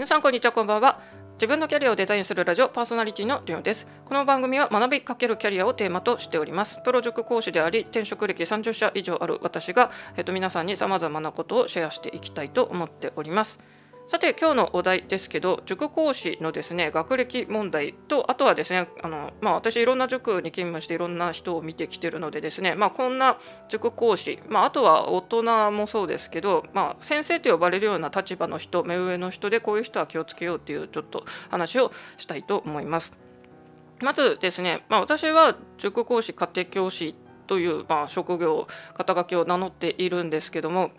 皆さんこんにちはこんばんは。自分のキャリアをデザインするラジオパーソナリティのリオンです。この番組は学びかけるキャリアをテーマとしております。プロ塾講師であり転職歴30社以上ある私が、えっと、皆さんに様々なことをシェアしていきたいと思っております。さて今日のお題ですけど塾講師のですね学歴問題とあとはですねあの、まあ、私いろんな塾に勤務していろんな人を見てきてるのでですね、まあ、こんな塾講師、まあ、あとは大人もそうですけど、まあ、先生と呼ばれるような立場の人目上の人でこういう人は気をつけようっていうちょっと話をしたいと思います。まずですね、まあ、私は塾講師家庭教師という、まあ、職業肩書きを名乗っているんですけども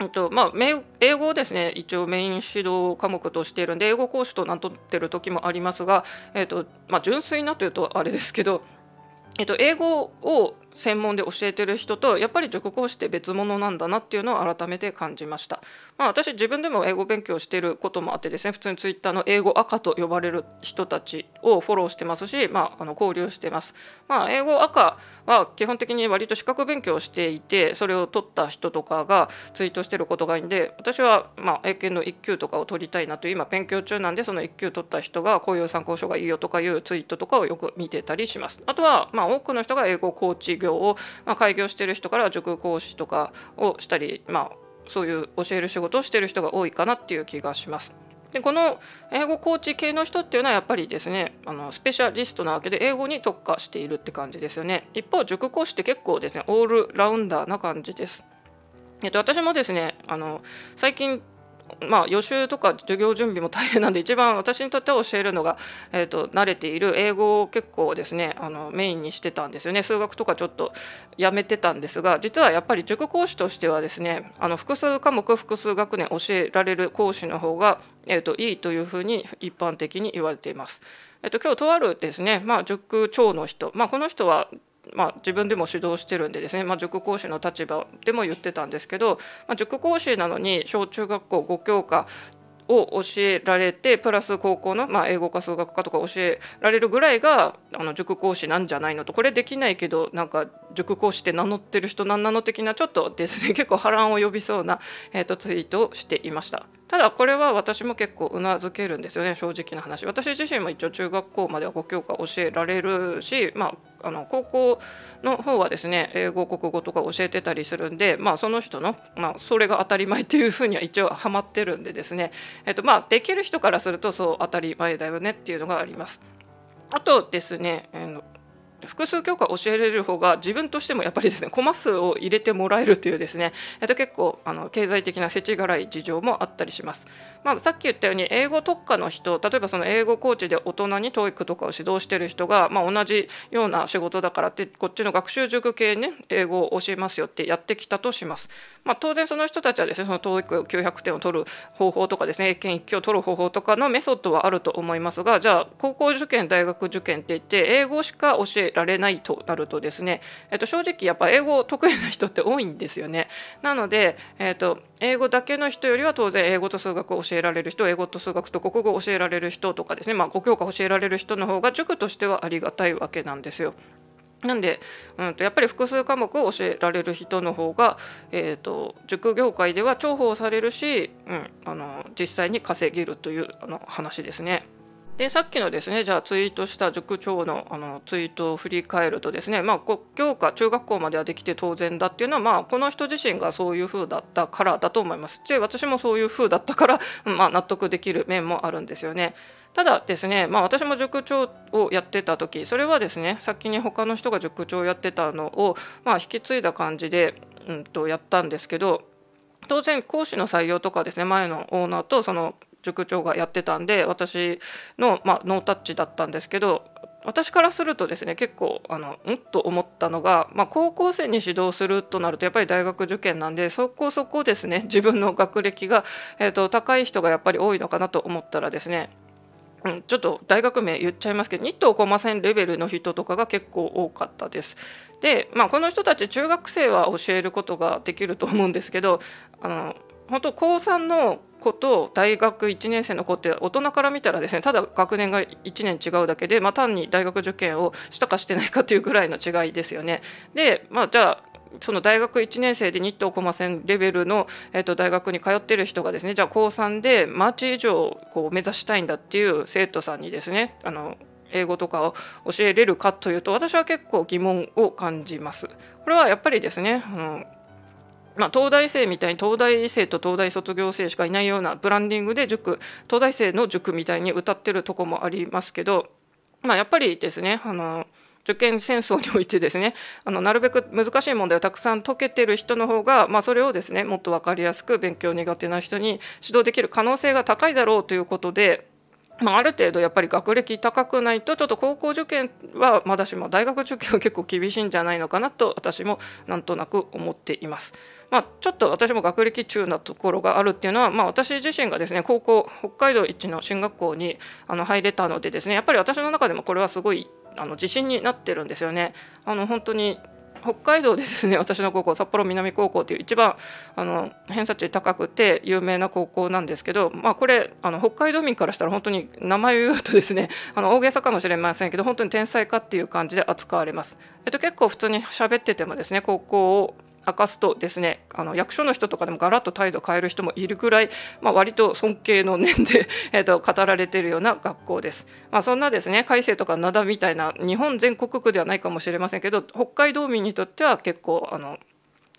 えっとまあ、英語をですね一応メイン指導科目としているんで英語講師と名乗ってる時もありますが、えっとまあ、純粋なというとあれですけど、えっと、英語を専門で教えてる人とやっぱり塾講師って別物なんだなっていうのを改めて感じました、まあ、私自分でも英語勉強してることもあってですね普通にツイッターの英語赤と呼ばれる人たちをフォローしてますし、まあ、あの交流してます、まあ、英語赤は基本的に割と資格勉強していてそれを取った人とかがツイートしてることがいいんで私はまあ英検の1級とかを取りたいなという今勉強中なんでその1級取った人がこういう参考書がいいよとかいうツイートとかをよく見てたりします。あとはまあ多くの人が英語コーチ業を、まあ、開業してる人から塾講師とかをしたり、まあ、そういう教える仕事をしてる人が多いかなっていう気がします。でこの英語コーチ系の人っていうのはやっぱりですねあのスペシャリストなわけで英語に特化しているって感じですよね一方塾講師って結構ですねオールラウンダーな感じですえっと、私もですねあの最近まあ、予習とか授業準備も大変なんで一番私にとっては教えるのが、えーと、慣れている英語を結構ですねあのメインにしてたんですよね数学とかちょっとやめてたんですが実はやっぱり塾講師としてはですねあの複数科目複数学年教えられる講師の方が、えーと、いいというふうに一般的に言われています。えっと、今日とあるですね、まあ、塾長の人、まあ、この人はまあ、自分でも指導してるんでですね、まあ、塾講師の立場でも言ってたんですけど、まあ、塾講師なのに小中学校5教科を教えられてプラス高校の、まあ、英語か数学かとか教えられるぐらいがあの塾講師なんじゃないのと。これできないけどなんか塾講師って名乗ってる人なんなの的なちょっとですね結構波乱を呼びそうな、えーと、ツイートをしていました。ただこれは私も結構うなずけるんですよね正直な話。私自身も一応中学校までは5教科教えられるしまああの高校の方はですね英語国語とか教えてたりするんで、まあ、その人の、まあ、それが当たり前っていうふうには一応はまってるんでですね、えっとまあ、できる人からするとそう当たり前だよねっていうのがあります。あとですね、えー複数教科教えられる方が自分としてもやっぱりですねコマ数を入れてもらえるというですね、えっと、結構あの経済的な世知辛い事情もあったりします。まあ、さっき言ったように英語特化の人例えばその英語コーチで大人に TOEIC とかを指導してる人が、まあ、同じような仕事だからってこっちの学習塾系ね英語を教えますよってやってきたとします。まあ、当然その人たちはですねその TOEIC900 点を取る方法とかですね英検1級を取る方法とかのメソッドはあると思いますがじゃあ高校受験大学受験って言って英語しか教えられないとなるとですね、えっと、正直やっぱ英語得意な人って多いんですよね。なので、えっと、英語だけの人よりは当然英語と数学を教えられる人英語と数学と国語を教えられる人とかですね、まあ、5教科教えられる人の方が塾としてはありがたいわけなんですよ。なんで、うんと、やっぱり複数科目を教えられる人の方が、えーと、塾業界では重宝されるし、うん、あの実際に稼げるというあの話ですね。でさっきのですねじゃあツイートした塾長のあのツイートを振り返るとですね、まあ、国教科中学校まではできて当然だっていうのは、まあ、この人自身がそういう風だったからだと思います。で私もそういう風だったから、まあ、納得できる面もあるんですよね。ただですね、まあ、私も塾長をやってた時それはですね先に他の人が塾長をやってたのを、まあ、引き継いだ感じで、うんとやったんですけど当然講師の採用とかですね前のオーナーとその塾長がやってたんで私の、まあ、ノータッチだったんですけど私からするとですね結構あのんと思ったのが、まあ、高校生に指導するとなるとやっぱり大学受験なんでそこそこですね 自分の学歴が、えーと、高い人がやっぱり多いのかなと思ったらですねうん、ちょっと大学名言っちゃいますけど日東駒線レベルの人とかが結構多かったです。で、まあ、この人たち中学生は教えることができると思うんですけどあの本当高3の子と大学1年生の子って大人から見たらですねただ学年が1年違うだけで、まあ、単に大学受験をしたかしてないかというぐらいの違いですよね。で、まあ、じゃあその大学1年生で日東駒線レベルの、えー、と大学に通ってる人がですねじゃあ高3でマーチ以上こう目指したいんだっていう生徒さんにですねあの英語とかを教えれるかというと私は結構疑問を感じます。これはやっぱりですねあのまあ、東大生みたいに東大生と東大卒業生しかいないようなブランディングで塾東大生の塾みたいに歌ってるとこもありますけど、まあ、やっぱりですねあの受験戦争においてですねあのなるべく難しい問題をたくさん解けてる人の方が、まあ、それをですねもっと分かりやすく勉強苦手な人に指導できる可能性が高いだろうということで。まあ、ある程度やっぱり学歴高くないとちょっと高校受験はまだしも大学受験は結構厳しいんじゃないのかなと私もなんとなく思っています。まあ、ちょっと私も学歴中なところがあるっていうのは、まあ、私自身がですね高校北海道一の進学校にあの入れたのでですねやっぱり私の中でもこれはすごいあの自信になってるんですよね。あの本当に北海道でですね私の高校札幌南高校という一番あの偏差値高くて有名な高校なんですけど、まあ、これあの北海道民からしたら本当に名前を言うとですねあの大げさかもしれませんけど本当に天才かっていう感じで扱われます。えっと、結構普通に喋っててもですね高校を明かすとですねあの役所の人とかでもガラッと態度変える人もいるぐらい、まあ、割と尊敬の念で、えーと、語られているような学校です。まあ、そんなですね改正とか灘みたいな日本全国区ではないかもしれませんけど北海道民にとっては結構あの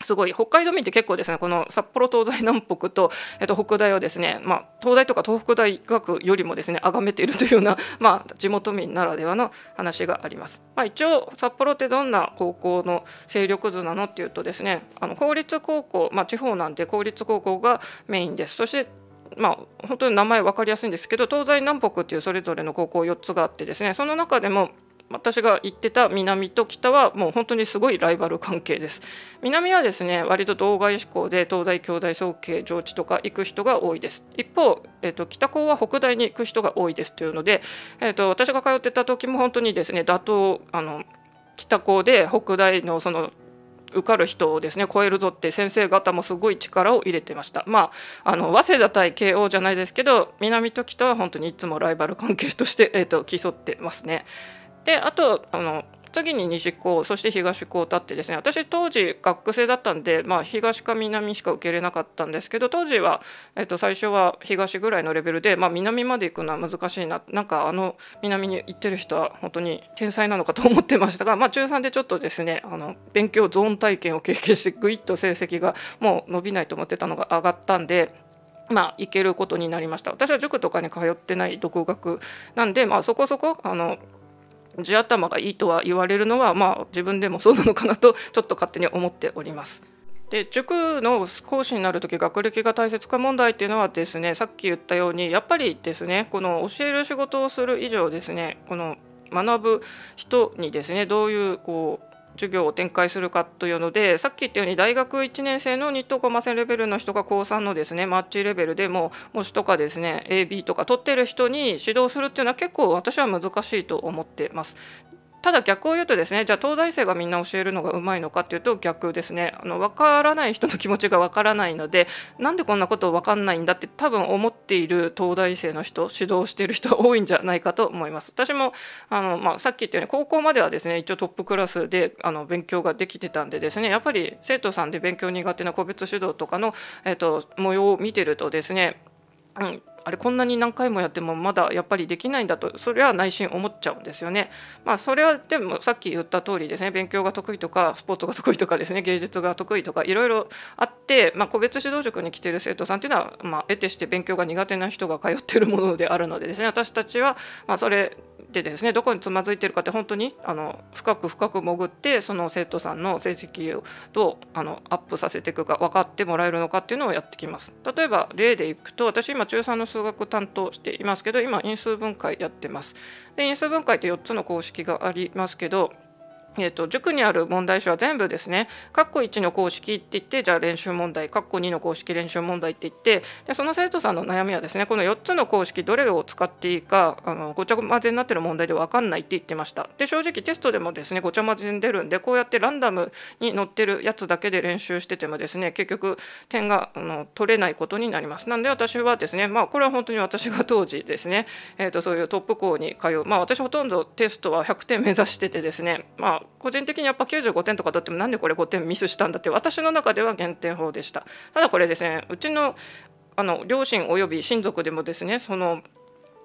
すごい北海道民って結構ですねこの札幌東西南北と、えっと、北大をですね、まあ、東大とか東北大学よりもですね崇めているというような、まあ、地元民ならではの話があります。まあ、一応札幌ってどんな高校の勢力図なのっていうとですねあの公立高校、まあ、地方なんで公立高校がメインです。そしてまあ、本当に名前分かりやすいんですけど東西南北っていうそれぞれの高校4つがあってですねその中でも私が行ってた南と北はもう本当にすごいライバル関係です。南はですね割と道外志向で東大京大総計上智とか行く人が多いです。一方、えーと、北高は北大に行く人が多いですというので、えーと、私が通ってた時も本当にですね打倒あの北高で北大のその受かる人をですね超えるぞって先生方もすごい力を入れてましたまああの早稲田対慶応じゃないですけど南と北は本当にいつもライバル関係として、えーと競ってますね。であとあの次に西高そして東高とあってですね私当時学生だったんで、まあ、東か南しか受け入れなかったんですけど当時は、えっと、最初は東ぐらいのレベルで、まあ、南まで行くのは難しいななんかあの南に行ってる人は本当に天才なのかと思ってましたが、まあ、中3でちょっとですねあの勉強ゾーン体験を経験してぐいっと成績がもう伸びないと思ってたのが上がったんで。まあ、行けることになりました私は塾とかに通ってない独学なんで、まあ、そこそこあの地頭がいいとは言われるのは、まあ、自分でもそうなのかなとちょっと勝手に思っております。で塾の講師になる時学歴が大切か問題っていうのはですねさっき言ったようにやっぱりですねこの教える仕事をする以上ですねこの学ぶ人にですねどういうこう授業を展開するかというのでさっき言ったように大学1年生の日東駒線レベルの人が高3のですねマッチレベルでも模試とかですね AB とか取ってる人に指導するっていうのは結構私は難しいと思ってます。ただ逆を言うとですねじゃあ東大生がみんな教えるのがうまいのかっていうと逆ですね。あの分からない人の気持ちが分からないのでなんでこんなこと分かんないんだって多分思っている東大生の人指導している人多いんじゃないかと思います。私もあの、まあ、さっき言ったように高校まではですね一応トップクラスであの勉強ができてたんでですねやっぱり生徒さんで勉強苦手な個別指導とかの、えーと模様を見てるとですねうん、あれこんなに何回もやってもまだやっぱりできないんだとそれは内心思っちゃうんですよね。まあそれはでもさっき言った通りですね勉強が得意とかスポーツが得意とかですね芸術が得意とかいろいろあって、まあ、個別指導塾に来てる生徒さんっていうのは、まあ、得てして勉強が苦手な人が通ってるものであるのでですね私たちは、まあ、それでですねどこにつまずいてるかって本当にあの深く深く潜ってその生徒さんの成績をどうあのアップさせていくか分かってもらえるのかっていうのをやってきます。例えば例でいくと私今中3の数学担当していますけど今因数分解やってます。で因数分解って4つの公式がありますけどえーと、塾にある問題集は全部ですね、括弧1の公式って言って、じゃあ練習問題、括弧2の公式練習問題って言って、でその生徒さんの悩みはですね、この4つの公式、どれを使っていいか、あのごちゃ混ぜになってる問題で分かんないって言ってました。で、正直テストでもですね、ごちゃ混ぜに出るんで、こうやってランダムに載ってるやつだけで練習しててもですね、結局、点があの取れないことになります。なんで私はですね、まあ、これは本当に私が当時ですね、えーと、そういうトップ校に通う、まあ、私ほとんどテストは100点目指しててですね、まあ、個人的にやっぱ95点とか取ってもなんでこれ5点ミスしたんだって私の中では減点法でした。ただこれですねうちのあの両親および親族でもですねその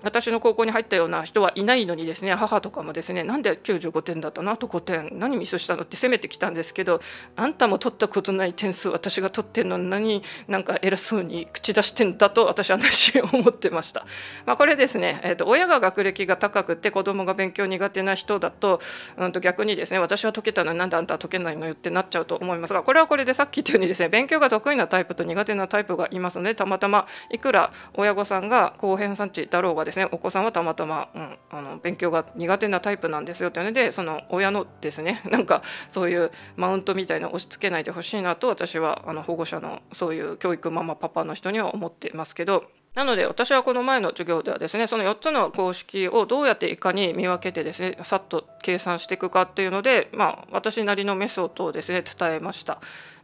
私の高校に入ったような人はいないのにですね母とかもですねなんで95点だったの？あと5点何ミスしたの？って責めてきたんですけどあんたも取ったことない点数私が取ってんのに何なんか偉そうに口出してんだと私は私思ってました、まあ、これですね、えーと、親が学歴が高くて子供が勉強苦手な人だと,、うんと逆にですね私は解けたのになんであんたは解けないのよってなっちゃうと思いますがこれはこれでさっき言ったようにですね勉強が得意なタイプと苦手なタイプがいますのでたまたまいくら親御さんが高偏差値だろうがですねですねお子さんはたまたま、うん、あの勉強が苦手なタイプなんですよというのでその親のですね なんかそういうマウントみたいな押し付けないでほしいなと私はあの保護者のそういう教育ママパパの人には思ってますけど。なので私はこの前の授業ではですねその4つの公式をどうやっていかに見分けてですねさっと計算していくかっていうので、まあ、私なりのメソッドをですね伝えました。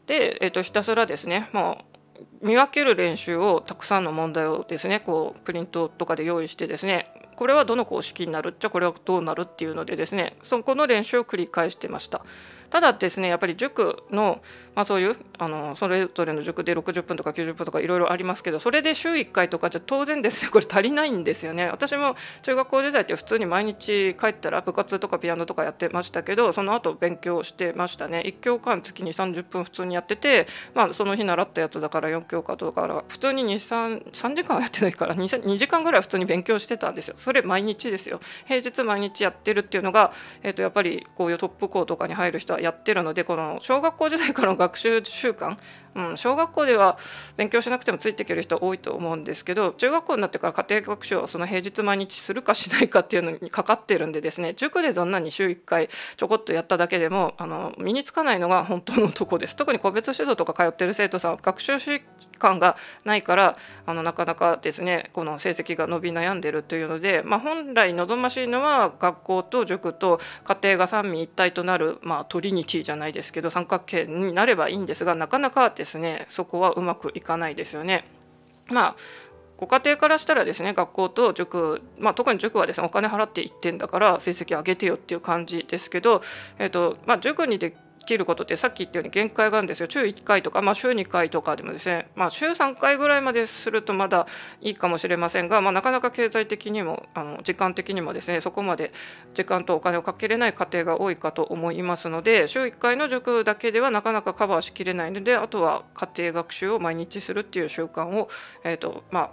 で、えー、とひたすらですねもう見分ける練習をたくさんの問題をですねこうプリントとかで用意してですねこれはどの公式になるっちゃこれはどうなるっていうのでですねそこの練習を繰り返してました。ただですねやっぱり塾の、まあ、そういうあのそれぞれの塾で60分とか90分とかいろいろありますけどそれで週1回とかじゃ当然ですね これ足りないんですよね。私も中学校時代って普通に毎日帰ったら部活とかピアノとかやってましたけどその後勉強してましたね。1教科月に30分普通にやってて、まあ、その日習ったやつだから4教科とか普通に23 3時間はやってないから 2, 2時間ぐらい普通に勉強してたんですよ。それ毎日ですよ。平日毎日やってるっていうのが、えー、とやっぱりこういうトップ校とかに入る人やってるのでこの小学校時代からの学習習慣、うん、小学校では勉強しなくてもついていける人多いと思うんですけど中学校になってから家庭学習をその平日毎日するかしないかっていうのにかかってるんでですね塾でどんなに週1回ちょこっとやっただけでもあの身につかないのが本当のとこです。特に個別指導とか通ってる生徒さんは学習習慣がないからあのなかなかですねこの成績が伸び悩んでるというので、まあ、本来望ましいのは学校と塾と家庭が三位一体となる、まあ、トリニティじゃないですけど三角形になればいいんですがなかなかですねそこはうまくいかないですよね。まあご家庭からしたらですね学校と塾、まあ、特に塾はですねお金払って1点だから成績上げてよっていう感じですけど、えーとまあ、塾にで切ることってさっき言ったように限界があるんですよ。週1回とか、まあ、週2回とかでもですね、まあ、週3回ぐらいまでするとまだいいかもしれませんが、まあ、なかなか経済的にもあの時間的にもですねそこまで時間とお金をかけれない家庭が多いかと思いますので週1回の塾だけではなかなかカバーしきれないのであとは家庭学習を毎日するっていう習慣を、えーとまあ、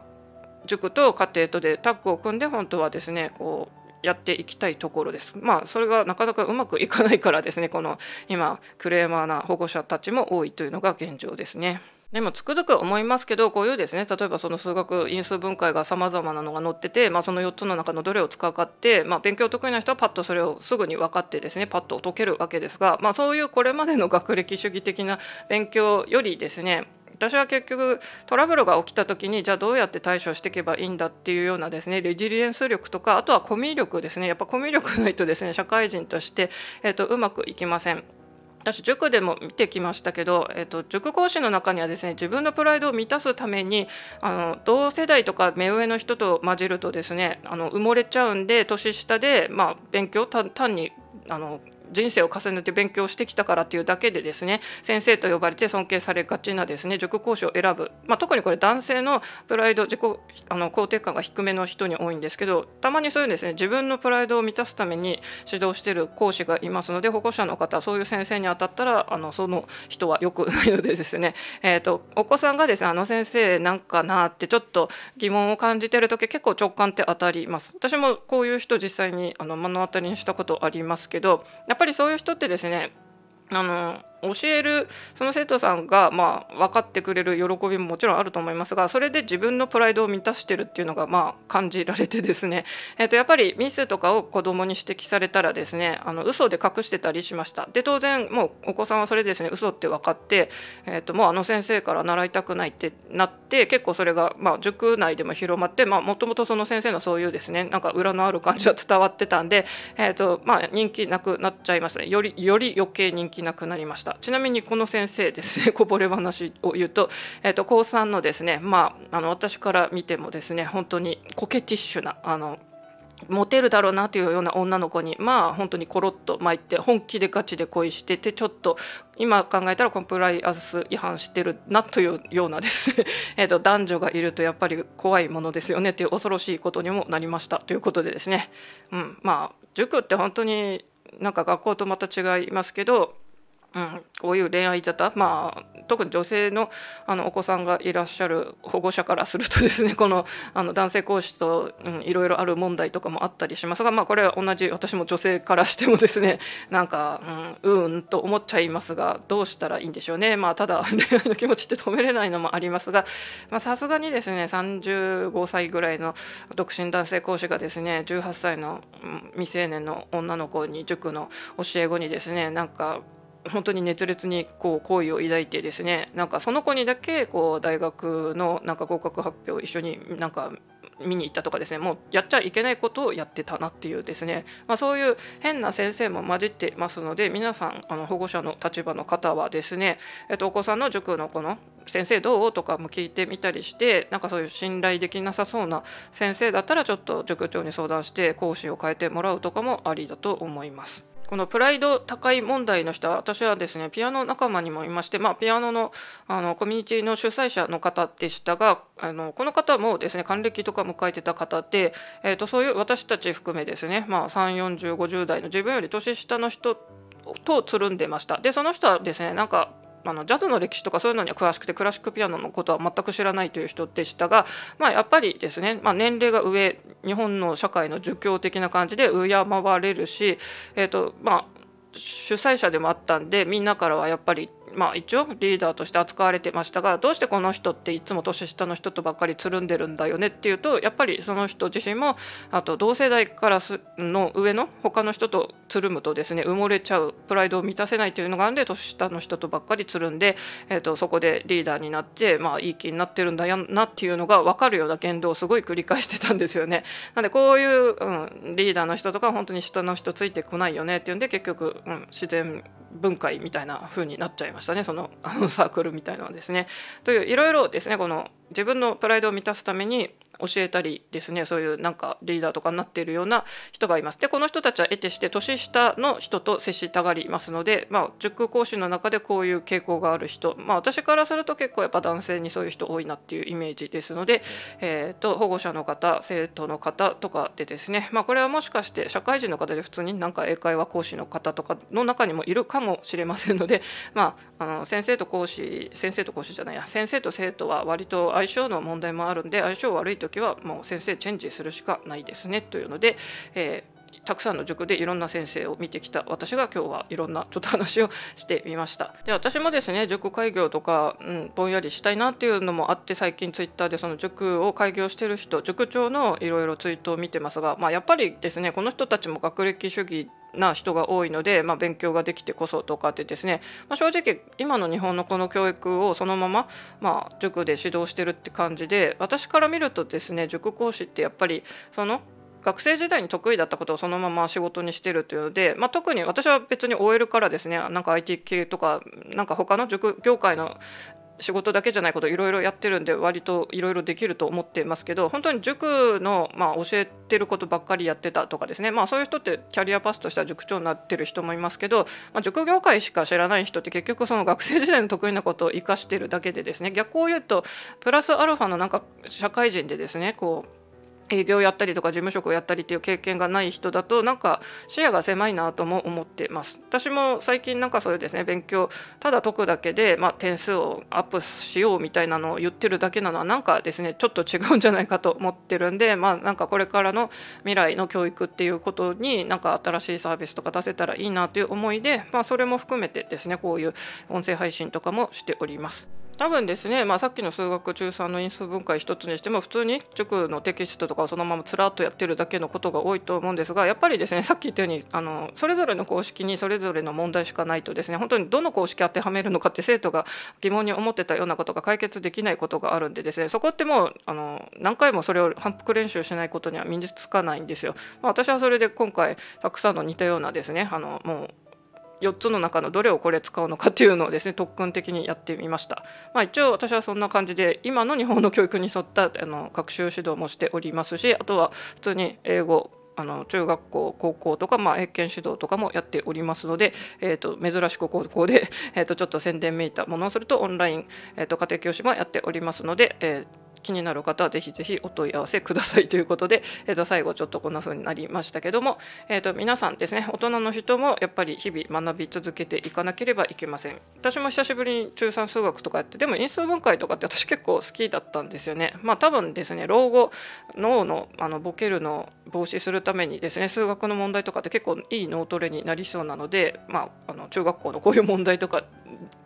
塾と家庭とでタッグを組んで本当はですねこうやっていきたいところです。まあそれがなかなかうまくいかないからですねこの今クレーマーな保護者たちも多いというのが現状ですね。でもつくづく思いますけどこういうですね例えばその数学因数分解がさまざまなのが載ってて、まあ、その4つの中のどれを使うかって、まあ、勉強得意な人はパッとそれをすぐに分かってですねパッと解けるわけですが、まあ、そういうこれまでの学歴主義的な勉強よりですね私は結局トラブルが起きた時にじゃあどうやって対処していけばいいんだっていうようなですねレジリエンス力とかあとはコミュ力ですねやっぱコミュ力ないとですね社会人として、えーと、うまくいきません。私塾でも見てきましたけど、えーと、塾講師の中にはですね自分のプライドを満たすためにあの同世代とか目上の人と混じるとですねあの埋もれちゃうんで年下で、まあ、勉強単にあの人生を重ねて勉強してきたからっていうだけでですね先生と呼ばれて尊敬されがちなですね塾講師を選ぶ、まあ、特にこれ男性のプライド自己あの肯定感が低めの人に多いんですけどたまにそういうですね自分のプライドを満たすために指導している講師がいますので保護者の方そういう先生に当たったらあのその人はよくないのでですね、えーと、お子さんがですねあの先生なんかなってちょっと疑問を感じてる時結構直感って当たります。私もこういう人実際にあの目の当たりにしたことありますけどやっぱりぱりそういう人ってですねあの教えるその生徒さんがまあ分かってくれる喜びももちろんあると思いますがそれで自分のプライドを満たしてるっていうのがまあ感じられてですね、えー、とやっぱりミスとかを子どもに指摘されたらですねあの嘘で隠してたりしました。で当然もうお子さんはそれですね嘘って分かって、えー、ともうあの先生から習いたくないってなって結構それがまあ塾内でも広まってもともとその先生のそういうですねなんか裏のある感じは伝わってたんで、えーとまあ、人気なくなっちゃいましたね。よりより余計人気なくなりました。ちなみにこの先生ですね こぼれ話を言うと,、えーと、高3のですねまああの私から見てもですね本当にコケティッシュなあのモテるだろうなというような女の子にまあ本当にコロッと巻いて本気でガチで恋しててちょっと今考えたらコンプライアンス違反してるなというようなですね えと男女がいるとやっぱり怖いものですよねという恐ろしいことにもなりましたということでですね、うん、まあ塾って本当になんか学校とまた違いますけどうん、こういう恋愛沙汰、まあ、特に女性のあのお子さんがいらっしゃる保護者からするとですね このあの男性講師と、いろいろある問題とかもあったりします。が、まあ、これは同じ私も女性からしてもですね なんか、うん、うんと思っちゃいますがどうしたらいいんでしょうね、まあ、ただ 恋愛の気持ちって止めれないのもありますがさすがにですね35歳ぐらいの独身男性講師がですね18歳の未成年の女の子に塾の教え子にですねなんか本当に熱烈にこう好意を抱いてですねなんかその子にだけこう大学のなんか合格発表を一緒になんか見に行ったとかですねもうやっちゃいけないことをやってたなっていうですね、まあ、そういう変な先生も混じってますので皆さんあの保護者の立場の方はですね、えっと、お子さんの塾の子の先生どうとかも聞いてみたりしてなんかそういう信頼できなさそうな先生だったらちょっと塾長に相談して講師を変えてもらうとかもありだと思います。このプライド高い問題の人は私はですねピアノ仲間にもいまして、まあ、ピアノのあのコミュニティの主催者の方でしたがあのこの方もですね還暦とか迎えてた方で、えーと、そういう私たち含めですね、まあ、34050代の自分より年下の人とつるんでました。でその人はですねなんかあのジャズの歴史とかそういうのには詳しくてクラシックピアノのことは全く知らないという人でしたが、まあ、やっぱりですね、まあ、年齢が上日本の社会の儒教的な感じで敬われるし、えーとまあ、主催者でもあったんでみんなからはやっぱりまあ、一応リーダーとして扱われてましたがどうしてこの人っていつも年下の人とばっかりつるんでるんだよねっていうとやっぱりその人自身もあと同世代からの上の他の人とつるむとですね埋もれちゃうプライドを満たせないというのがあるんで年下の人とばっかりつるんで、えーと、そこでリーダーになって、まあ、いい気になってるんだよなっていうのが分かるような言動をすごい繰り返してたんですよね。なんでこういう、うん、リーダーの人とか本当に下の人ついてこないよねっていうんで結局、うん、自然分解みたいな風になっちゃいましたねそのあのサークルみたいなのはですね。といういろいろですねこの自分のプライドを満たすために教えたりですねそういうなんかリーダーとかになっているような人がいます。でこの人たちは得てして年下の人と接したがりますので、まあ、塾講師の中でこういう傾向がある人、まあ、私からすると結構やっぱ男性にそういう人多いなっていうイメージですので、えーと、保護者の方生徒の方とかでですね、まあ、これはもしかして社会人の方で普通になんか英会話講師の方とかの中にもいるかもしれませんので、まあ、あの先生と講師先生と講師じゃないや先生と生徒は割と相性の問題もあるんで相性悪い時はもう先生チェンジするしかないですねというので、えー、たくさんの塾でいろんな先生を見てきた。私が今日はいろんなちょっと話をしてみました。で私もですね塾開業とか、うん、ぼんやりしたいなっていうのもあって最近ツイッターでその塾を開業してる人塾長のいろいろツイートを見てますが、まあ、やっぱりですねこの人たちも学歴主義な人が多いので、まあ、勉強ができてこそとかってですね、まあ、正直今の日本のこの教育をそのまま、まあ、塾で指導してるって感じで私から見るとですね塾講師ってやっぱりその学生時代に得意だったことをそのまま仕事にしてるというので、まあ、特に私は別に OL からですねなんか IT 系とかなんか他の塾業界の仕事だけじゃないこといろいろやってるんで割といろいろできると思ってますけど本当に塾の、まあ、教えてることばっかりやってたとかですね、まあ、そういう人ってキャリアパスとしては塾長になってる人もいますけど、まあ、塾業界しか知らない人って結局その学生時代の得意なことを生かしてるだけでですね。逆を言うとプラスアルファのなんか社会人でですねこう営業やったりとか事務職をやったりっていう経験がない人だとなんか視野が狭いなとも思ってます私も最近なんかそういうですね勉強ただ解くだけで、まあ、点数をアップしようみたいなのを言ってるだけなのはなんかですねちょっと違うんじゃないかと思ってるんでまあなんかこれからの未来の教育っていうことになんか新しいサービスとか出せたらいいなという思いで、まあ、それも含めてですねこういう音声配信とかもしております。多分ですね、まあ、さっきの数学中3の因数分解一つにしても普通に塾のテキストとかをそのままつらっとやってるだけのことが多いと思うんですがやっぱりですねさっき言ったようにあのそれぞれの公式にそれぞれの問題しかないとですね本当にどの公式当てはめるのかって生徒が疑問に思ってたようなことが解決できないことがあるんでですねそこってもうあの何回もそれを反復練習しないことには身につかないんですよ。まあ、私はそれで今回たくさんの似たようなですねあのもう4つの中のどれをこれ使うのかっていうのをですね特訓的にやってみました、まあ、一応私はそんな感じで今の日本の教育に沿ったあの学習指導もしておりますしあとは普通に英語あの中学校高校とか、まあ、英検指導とかもやっておりますので、えーと、珍しく高校で、えーと、ちょっと宣伝めいたものをするとオンライン、えーと、家庭教師もやっておりますので、えー気になる方はぜひぜひお問い合わせくださいということで、えー、と最後ちょっとこんな風になりましたけども、えー、と皆さんですね大人の人もやっぱり日々学び続けていかなければいけません。私も久しぶりに中3数学とかやってでも因数分解とかって私結構好きだったんですよね。まあ多分ですね老後脳のあのボケるのを防止するためにですね数学の問題とかって結構いい脳トレになりそうなのでまああの中学校のこういう問題とか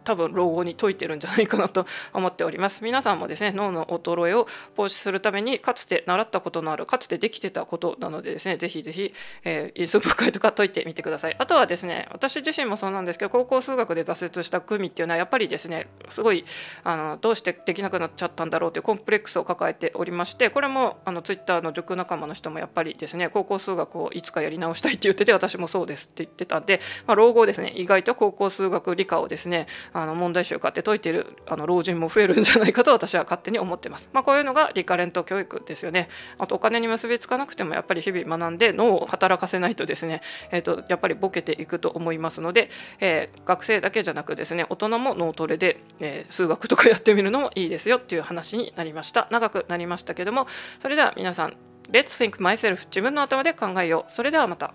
多分老後に解いてるんじゃないかなと思っております。皆さんもですね脳の衰えを防止するためにかつて習ったことのあるかつてできてたことなのでですねぜひぜひ、えー、因数分解とか解いてみてください。あとはですね私自身もそうなんですけど高校数学で挫折した組っていうのはやっぱりですねすごいあのどうしてできなくなっちゃったんだろうというコンプレックスを抱えておりましてこれもあのツイッターの塾仲間の人もやっぱりですね高校数学をいつかやり直したいって言ってて私もそうですって言ってたんで、まあ、老後ですね意外と高校数学理科をですねあの問題集買って解いてるあの老人も増えるんじゃないかと 私は勝手に思ってます。まあ、こういうのがリカレント教育ですよね。あとお金に結びつかなくてもやっぱり日々学んで脳を働かせないとですね、えー、とやっぱりボケていくと思いますので、えー、学生だけじゃなくですね大人も脳トレで、えー、数学とかやってみるのもいいですよっていう話になりました。長くなりましたけどもそれでは皆さん Let's think myself 自分の頭で考えよう。それではまた。